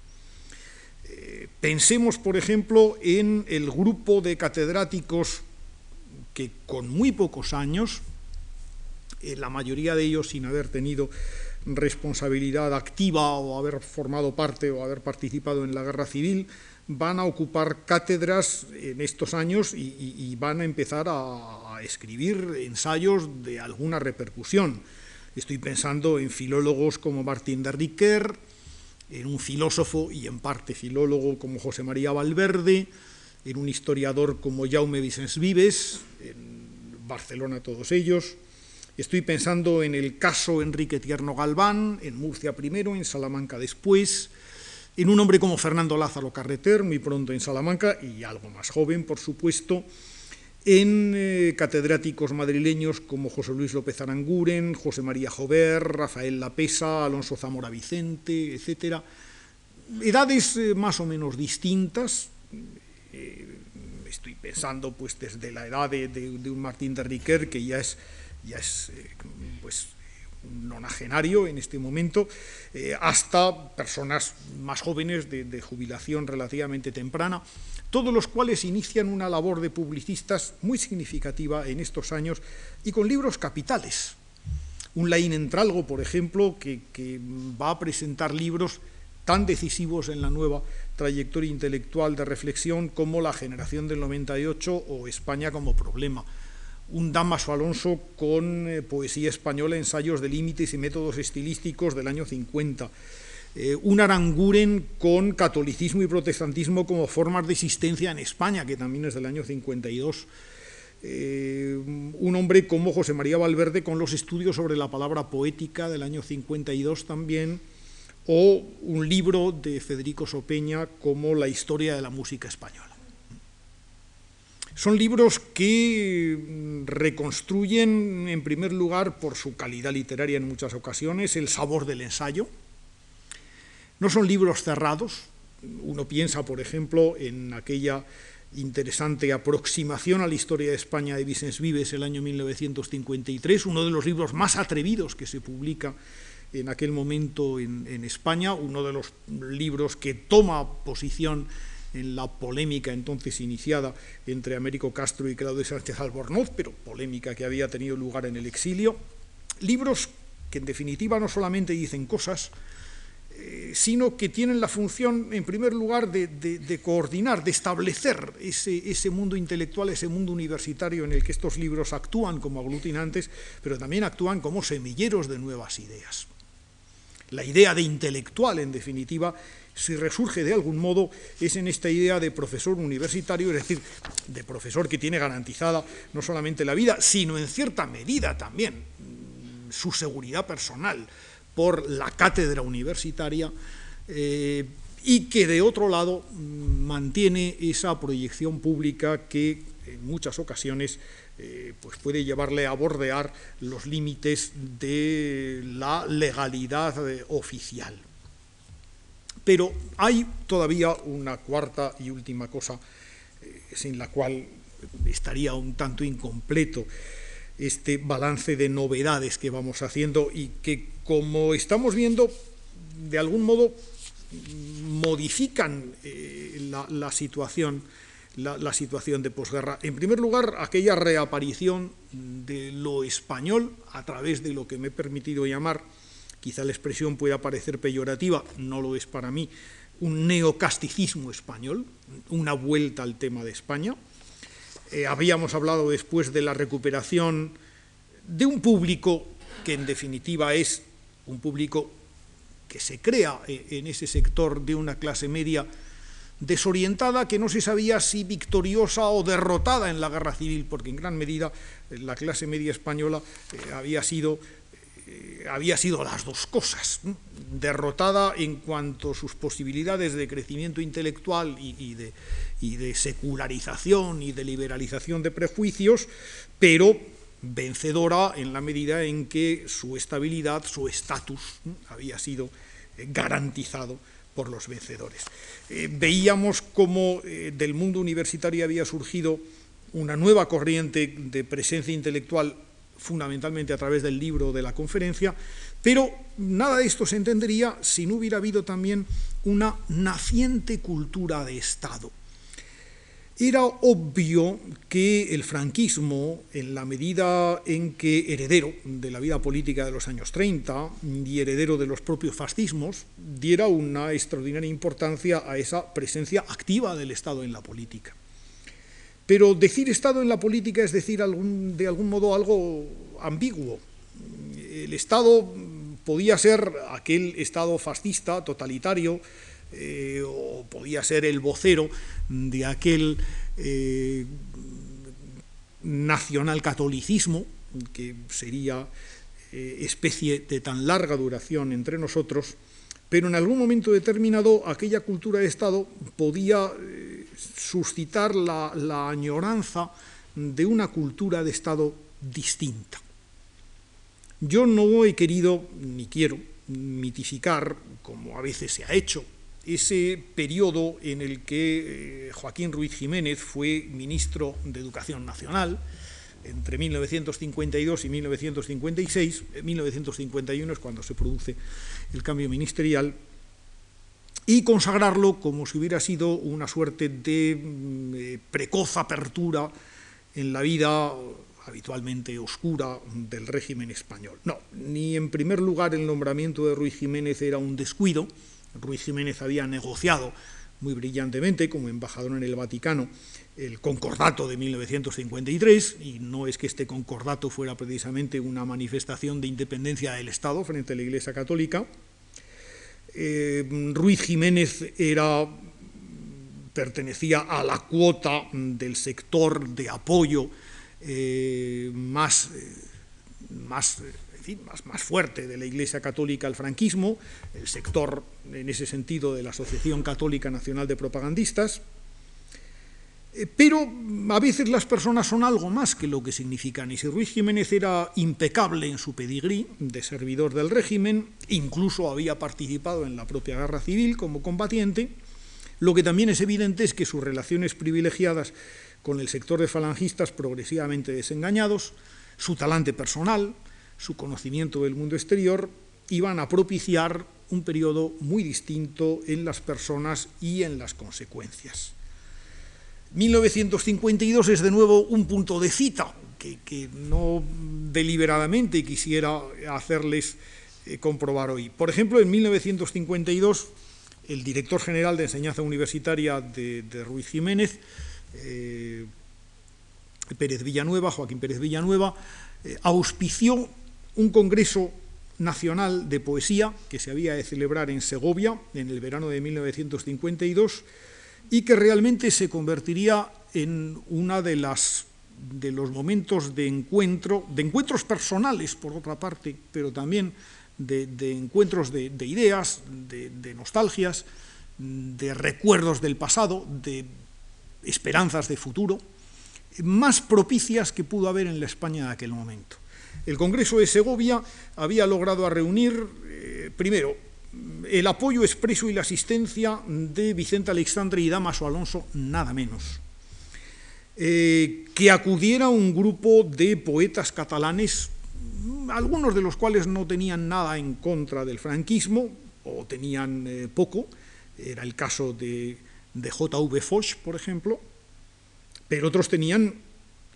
Speaker 1: Eh, pensemos, por ejemplo, en el grupo de catedráticos que con muy pocos años, eh, la mayoría de ellos sin haber tenido responsabilidad activa o haber formado parte o haber participado en la guerra civil, van a ocupar cátedras en estos años y, van a empezar a, escribir ensayos de alguna repercusión. Estoy pensando en filólogos como Martín de Riquer, en un filósofo y en parte filólogo como José María Valverde, en un historiador como Jaume Vicens Vives, en Barcelona todos ellos, Estoy pensando en el caso Enrique Tierno Galván, en Murcia primero, en Salamanca después, en un hombre como Fernando Lázaro Carreter, muy pronto en Salamanca, y algo más joven, por supuesto, en eh, catedráticos madrileños como José Luis López Aranguren, José María Jover, Rafael Lapesa, Alonso Zamora Vicente, etc. Edades eh, más o menos distintas. Eh, estoy pensando pues desde la edad de, de un Martín de Riquer, que ya es ya es eh, pues, un nonagenario en este momento, eh, hasta personas más jóvenes de, jubilación relativamente temprana, todos los cuales inician una labor de publicistas muy significativa en estos años y con libros capitales. Un Laín Entralgo, por ejemplo, que, que va a presentar libros tan decisivos en la nueva trayectoria intelectual de reflexión como La generación del 98 o España como problema. Un Damaso Alonso con eh, poesía española, ensayos de límites y métodos estilísticos del año 50, eh, un Aranguren con catolicismo y protestantismo como formas de existencia en España, que también es del año 52, eh, un hombre como José María Valverde con los estudios sobre la palabra poética del año 52 también, o un libro de Federico Sopeña como La historia de la música española. Son libros que mm, reconstruyen, en primer lugar, por su calidad literaria en muchas ocasiones, el sabor del ensayo. No son libros cerrados. Uno piensa, por ejemplo, en aquella interesante aproximación a la historia de España de Vicens Vives el año 1953, uno de los libros más atrevidos que se publica en aquel momento en, España, uno de los libros que toma posición en la polémica entonces iniciada entre Américo Castro y Claudio Sánchez Albornoz, pero polémica que había tenido lugar en el exilio. Libros que en definitiva no solamente dicen cosas, eh, sino que tienen la función, en primer lugar, de, coordinar, de establecer ese, mundo intelectual, ese mundo universitario en el que estos libros actúan como aglutinantes, pero también actúan como semilleros de nuevas ideas. La idea de intelectual, en definitiva, si resurge de algún modo es en esta idea de profesor universitario, es decir, de profesor que tiene garantizada no solamente la vida, sino en cierta medida también mm, su seguridad personal por la cátedra universitaria eh, y que de otro lado mm, mantiene esa proyección pública que en muchas ocasiones eh, pues puede llevarle a bordear los límites de la legalidad eh, oficial. Pero hay todavía una cuarta y última cosa eh, sin la cual estaría un tanto incompleto este balance de novedades que vamos haciendo y que, como estamos viendo, de algún modo modifican la, situación, la, situación de posguerra. En primer lugar, aquella reaparición de lo español a través de lo que me he permitido llamar quizá la expresión pueda parecer peyorativa, no lo es para mí, un neocasticismo español, una vuelta al tema de España. Eh, habíamos hablado después de la recuperación de un público que en definitiva es un público que se crea en ese sector de una clase media desorientada que no se sabía si victoriosa o derrotada en la guerra civil, porque en gran medida eh, la clase media española eh, había sido eh, había sido las dos cosas, derrotada en cuanto a sus posibilidades de crecimiento intelectual y, de, y, de, secularización y de liberalización de prejuicios, pero vencedora en la medida en que su estabilidad, su estatus había sido garantizado por los vencedores. Eh, veíamos cómo eh, del mundo universitario había surgido una nueva corriente de presencia intelectual fundamentalmente a través del libro de la conferencia, pero nada de esto se entendería si no hubiera habido también una naciente cultura de Estado era obvio que el franquismo, en la medida en que heredero de la vida política de los años 30 y heredero de los propios fascismos, diera una extraordinaria importancia a esa presencia activa del Estado en la política. Pero decir Estado en la política es decir de algún modo algo ambiguo. El Estado podía ser aquel Estado fascista, totalitario, eh, o podía ser el vocero de aquel eh, nacionalcatolicismo, que sería eh, especie de tan larga duración entre nosotros, pero en algún momento determinado aquella cultura de Estado podía suscitar la, la añoranza de una cultura de Estado distinta. Yo no he querido ni quiero mitificar, como a veces se ha hecho, ese periodo en el que eh, Joaquín Ruiz Jiménez fue ministro de Educación Nacional, entre 1952 y 1956, 1951 es cuando se produce el cambio ministerial, y consagrarlo como si hubiera sido una suerte de mm, eh, precoz apertura en la vida habitualmente oscura del régimen español. No, ni en primer lugar el nombramiento de Ruiz Jiménez era un descuido, Ruiz Jiménez había negociado muy brillantemente como embajador en el Vaticano el concordato de 1953, y no es que este concordato fuera precisamente una manifestación de independencia del Estado frente a la Iglesia Católica. Eh, Ruiz Jiménez era, pertenecía a la cuota del sector de apoyo eh, más, eh, más más, fuerte de la Iglesia Católica al franquismo, el sector en ese sentido de la Asociación Católica Nacional de Propagandistas, eh, pero a veces las personas son algo más que lo que significan. Y si Ruiz Jiménez era impecable en su pedigrí de servidor del régimen, incluso había participado en la propia guerra civil como combatiente, lo que también es evidente es que sus relaciones privilegiadas con el sector de falangistas progresivamente desengañados, su talante personal, su conocimiento del mundo exterior, iban a propiciar un periodo muy distinto en las personas y en las consecuencias. 1952 es de nuevo un punto de cita que, no deliberadamente quisiera hacerles eh, comprobar hoy. Por ejemplo, en 1952, el director general de enseñanza universitaria de, Ruiz Jiménez, eh, Pérez Villanueva, Joaquín Pérez Villanueva, eh, auspició un congreso nacional de poesía que se había de celebrar en Segovia en el verano de 1952 y que realmente se convertiría en una de las de los momentos de encuentro, de encuentros personales por otra parte, pero también de, encuentros de, ideas, de nostalgias, de recuerdos del pasado, de esperanzas de futuro, más propicias que pudo haber en la España de aquel momento. El Congreso de Segovia había logrado reunir, eh, primero, el apoyo expreso y la asistencia de Vicente Alexandre y Damaso Alonso, nada menos. Eh, que acudiera un grupo de poetas catalanes, algunos de los cuales no tenían nada en contra del franquismo, o tenían eh, poco, era el caso de, de J.V. Foch, por ejemplo, pero otros tenían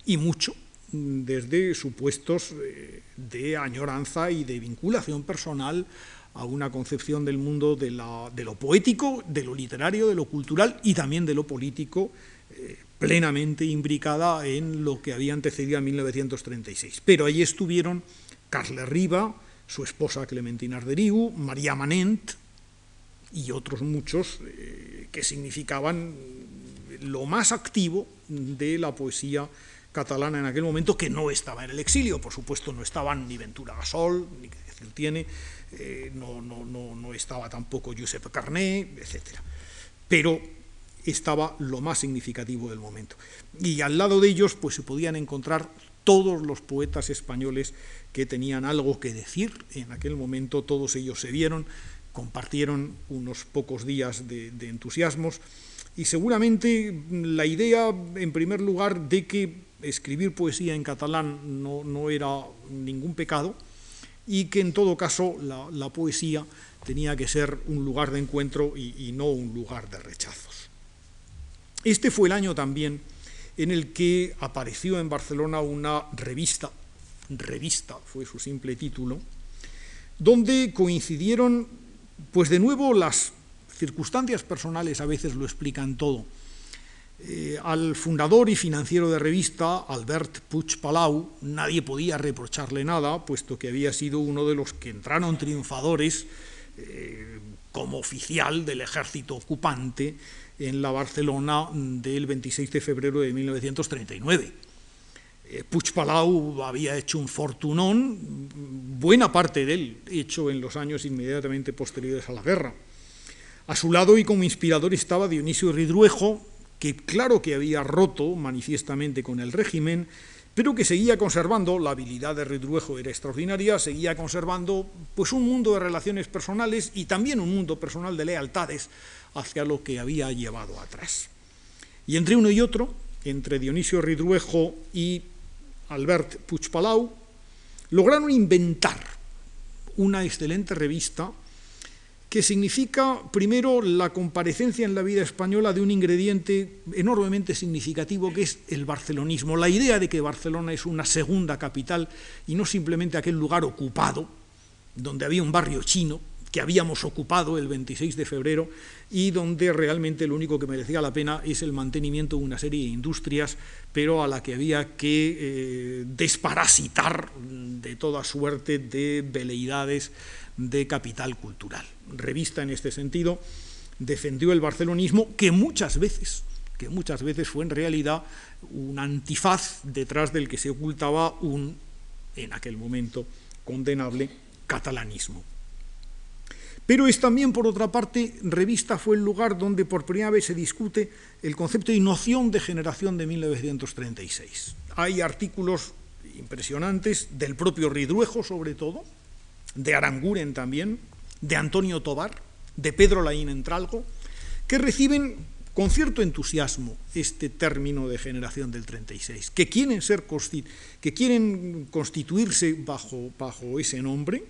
Speaker 1: y mucho desde supuestos eh, de añoranza y de vinculación personal a una concepción del mundo de, lo poético, de lo literario, de lo cultural y también de lo político, eh, plenamente imbricada en lo que había antecedido a 1936. Pero allí estuvieron Carle Riva, su esposa Clementina Arderiu, María Manent, y otros muchos que significaban lo más activo de la poesía catalana en aquel momento, que no estaba en el exilio. Por supuesto, no estaban ni Ventura Gasol, ni que decir tiene, eh, no, no, no, no, estaba tampoco Josep Carné, etc. Pero estaba lo más significativo del momento. Y al lado de ellos, pues se podían encontrar todos los poetas españoles que tenían algo que decir en aquel momento, todos ellos se vieron, compartieron unos pocos días de, de entusiasmos y seguramente la idea, en primer lugar, de que escribir poesía en catalán no, era ningún pecado y que en todo caso la, poesía tenía que ser un lugar de encuentro y, y, no un lugar de rechazos. Este fue el año también en el que apareció en Barcelona una revista, revista fue su simple título, donde coincidieron, pues de nuevo, las circunstancias personales a veces lo explican todo. Eh, al fundador y financiero de revista, Albert Puig Palau, nadie podía reprocharle nada, puesto que había sido uno de los que entraron triunfadores eh, como oficial del ejército ocupante en la Barcelona del 26 de febrero de 1939. Eh, Palau había hecho un fortunón, buena parte de él hecho en los años inmediatamente posteriores a la guerra. A su lado y como inspirador estaba Dionisio Ridruejo, que claro que había roto manifiestamente con el régimen, pero que seguía conservando, la habilidad de Ridruejo era extraordinaria, seguía conservando pues un mundo de relaciones personales y también un mundo personal de lealtades hacia lo que había llevado atrás. Y entre uno y otro, entre Dionisio Ridruejo y Albert Puigpalau, lograron inventar una excelente revista que significa, primero, la comparecencia en la vida española de un ingrediente enormemente significativo que es el barcelonismo, la idea de que Barcelona es una segunda capital y no simplemente aquel lugar ocupado, donde había un barrio chino que habíamos ocupado el 26 de febrero y donde realmente lo único que merecía la pena es el mantenimiento de una serie de industrias, pero a la que había que eh, desparasitar de toda suerte de veleidades de capital cultural. Revista en este sentido defendió el barcelonismo que muchas veces, que muchas veces fue en realidad un antifaz detrás del que se ocultaba un, en aquel momento, condenable catalanismo. Pero es también, por otra parte, Revista fue el lugar donde por primera vez se discute el concepto y noción de generación de 1936. Hay artículos impresionantes del propio Ridruejo, sobre todo, de Aranguren también, de Antonio Tobar, de Pedro Laín Entralgo, que reciben con cierto entusiasmo este término de generación del 36, que quieren, ser, constituirse bajo, bajo ese nombre,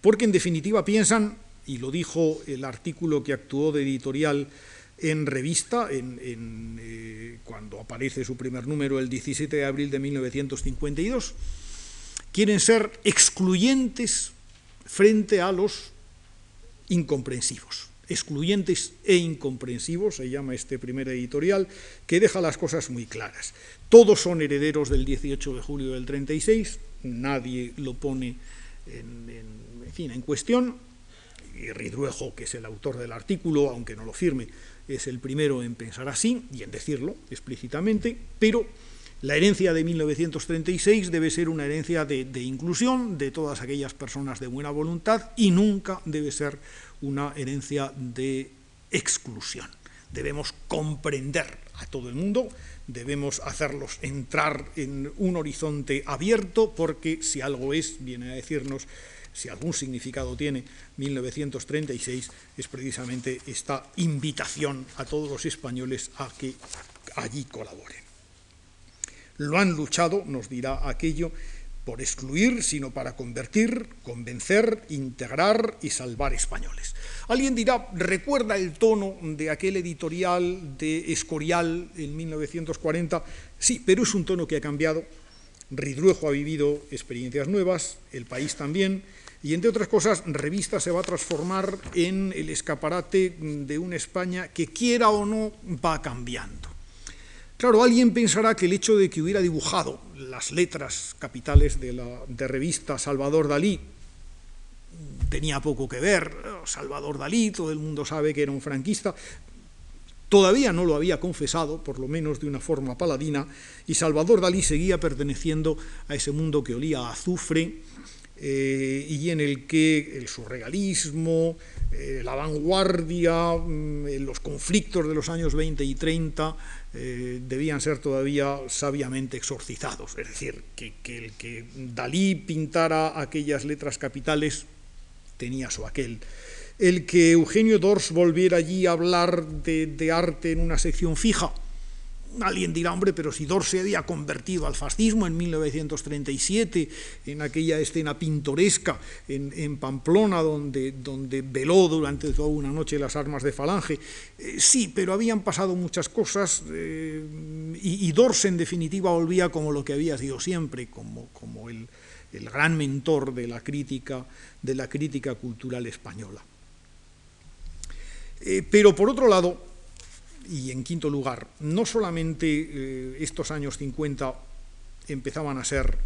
Speaker 1: porque en definitiva piensan, y lo dijo el artículo que actuó de editorial en revista, en, eh, cuando aparece su primer número el 17 de abril de 1952, quieren ser excluyentes frente a los incomprensivos, excluyentes e incomprensivos, se llama este primer editorial, que deja las cosas muy claras. Todos son herederos del 18 de julio del 36, nadie lo pone en, en cuestión, y Ridruejo, que es el autor del artículo, aunque no lo firme, es el primero en pensar así y en decirlo explícitamente, pero la herencia de 1936 debe ser una herencia de, inclusión de todas aquellas personas de buena voluntad y nunca debe ser una herencia de exclusión. Debemos comprender a todo el mundo, debemos hacerlos entrar en un horizonte abierto, porque si algo es, viene a decirnos, si algún significado tiene 1936, es precisamente esta invitación a todos los españoles a que allí colaboren. Lo han luchado, nos dirá aquello, por excluir, sino para convertir, convencer, integrar y salvar españoles. Alguien dirá, recuerda el tono de aquel editorial de Escorial en 1940. Sí, pero es un tono que ha cambiado. Ridruejo ha vivido experiencias nuevas, el país también, y entre otras cosas, Revista se va a transformar en el escaparate de una España que quiera o no va cambiando. Claro, alguien pensará que el hecho de que hubiera dibujado las letras capitales de la revista Salvador Dalí tenía poco que ver. Salvador Dalí, todo el mundo sabe que era un franquista. Todavía no lo había confesado, por lo menos de una forma paladina, y Salvador Dalí seguía perteneciendo a ese mundo que olía a azufre eh, y en el que el surrealismo, eh, la vanguardia, mm, los conflictos de los años 20 y 30 eh, debían ser todavía sabiamente exorcizados. Es decir, que, el que Dalí pintara aquellas letras capitales tenía su aquel el que Eugenio Dors volviera allí a hablar de, arte en una sección fija. Alguien dirá, hombre, pero si Dors se había convertido al fascismo en 1937, en aquella escena pintoresca en, Pamplona, donde, donde, veló durante toda una noche las armas de Falange. Eh, sí, pero habían pasado muchas cosas eh, y, Dors, en definitiva, volvía como lo que había sido siempre, como, como el, el gran mentor de la crítica, de la crítica cultural española. Eh, pero por otro lado, y en quinto lugar, no solamente eh, estos años 50 empezaban a ser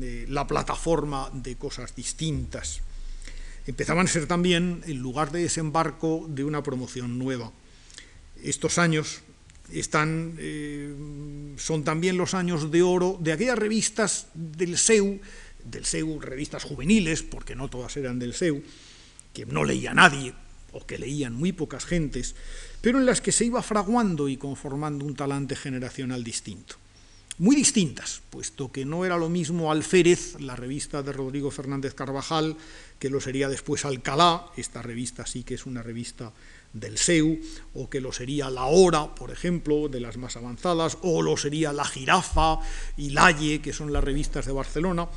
Speaker 1: eh, la plataforma de cosas distintas, empezaban a ser también el lugar de desembarco de una promoción nueva. Estos años están, son también los años de oro de aquellas revistas del SEU, del SEU, revistas juveniles, porque no todas eran del SEU, que no leía nadie, o que leían muy pocas gentes, pero en las que se iba fraguando y conformando un talante generacional distinto. Muy distintas, puesto que no era lo mismo Alférez, la revista de Rodrigo Fernández Carvajal, que lo sería después Alcalá, esta revista sí que es una revista del SEU, o que lo sería La Hora, por ejemplo, de las más avanzadas, o lo sería La Jirafa y Laye, que son las revistas de Barcelona.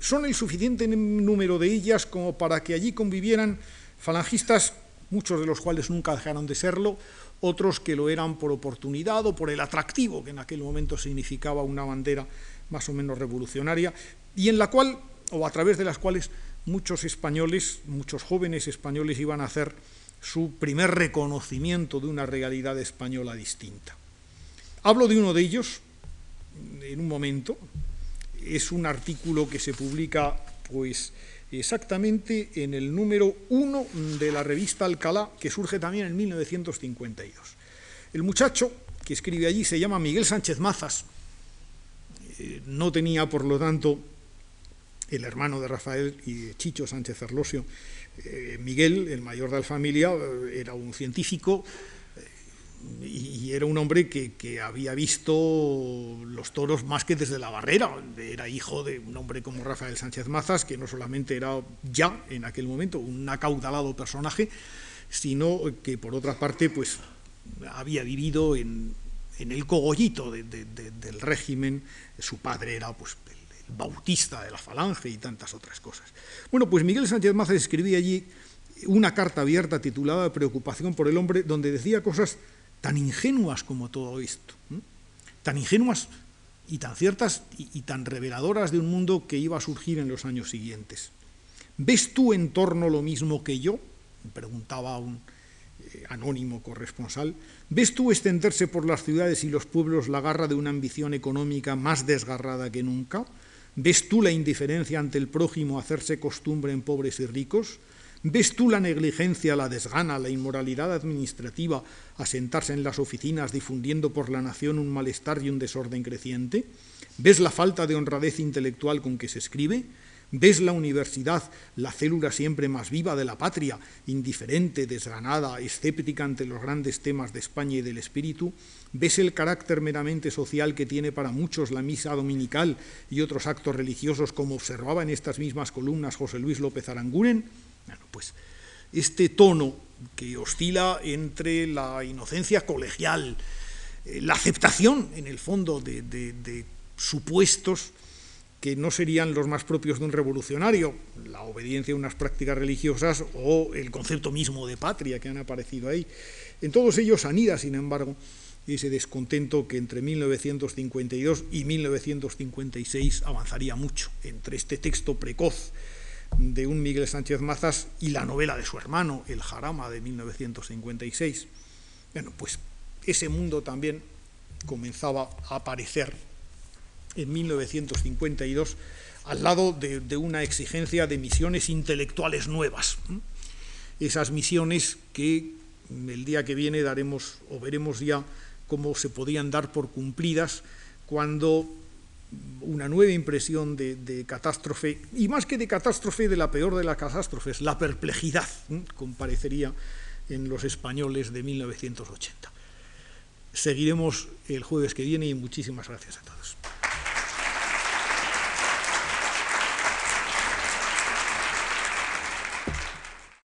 Speaker 1: Son el suficiente número de ellas como para que allí convivieran falangistas muchos de los cuales nunca dejaron de serlo, otros que lo eran por oportunidad o por el atractivo que en aquel momento significaba una bandera más o menos revolucionaria, y en la cual, o a través de las cuales, muchos españoles, muchos jóvenes españoles iban a hacer su primer reconocimiento de una realidad española distinta. Hablo de uno de ellos en un momento, es un artículo que se publica pues exactamente en el número 1 de la revista Alcalá, que surge también en 1952. El muchacho que escribe allí se llama Miguel Sánchez Mazas, eh, no tenía, por lo tanto, el hermano de Rafael y de Chicho Sánchez Arlosio. Eh, Miguel, el mayor de la familia, eh, era un científico y era un hombre que, había visto los toros más que desde la barrera. Era hijo de un hombre como Rafael Sánchez Mazas, que no solamente era ya en aquel momento un acaudalado personaje, sino que por otra parte pues había vivido en, el cogollito del régimen. Su padre era pues, el, bautista de la falange y tantas otras cosas. Bueno, pues Miguel Sánchez Mazas escribía allí una carta abierta titulada Preocupación por el hombre, donde decía cosas tan ingenuas como todo esto, tan ingenuas y tan ciertas y, tan reveladoras de un mundo que iba a surgir en los años siguientes. ¿Ves tú en torno lo mismo que yo? preguntaba un eh, anónimo corresponsal. ¿Ves tú extenderse por las ciudades y los pueblos la garra de una ambición económica más desgarrada que nunca? ¿Ves tú la indiferencia ante el prójimo hacerse costumbre en pobres y ricos? ¿Ves tú la negligencia, la desgana, la inmoralidad administrativa asentarse en las oficinas difundiendo por la nación un malestar y un desorden creciente? ¿Ves la falta de honradez intelectual con que se escribe? ¿Ves la universidad, la célula siempre más viva de la patria, indiferente, desganada, escéptica ante los grandes temas de España y del espíritu? ¿Ves el carácter meramente social que tiene para muchos la misa dominical y otros actos religiosos como observaba en estas mismas columnas José Luis López Aranguren? Bueno, pues este tono que oscila entre la inocencia colegial, eh, la aceptación, en el fondo, de, supuestos que no serían los más propios de un revolucionario, la obediencia a unas prácticas religiosas o el concepto mismo de patria que han aparecido ahí. En todos ellos anida, sin embargo, ese descontento que entre 1952 y 1956 avanzaría mucho, entre este texto precoz de un Miguel Sánchez Mazas y la novela de su hermano, El Jarama, de 1956. Bueno, pues ese mundo también comenzaba a aparecer en 1952 al lado de, una exigencia de misiones intelectuales nuevas. Esas misiones que el día que viene daremos o veremos ya cómo se podían dar por cumplidas cuando una nueva impresión de, catástrofe, y más que de catástrofe, de la peor de las catástrofes, la perplejidad, comparecería en los españoles de 1980. Seguiremos el jueves que viene y muchísimas gracias a todos.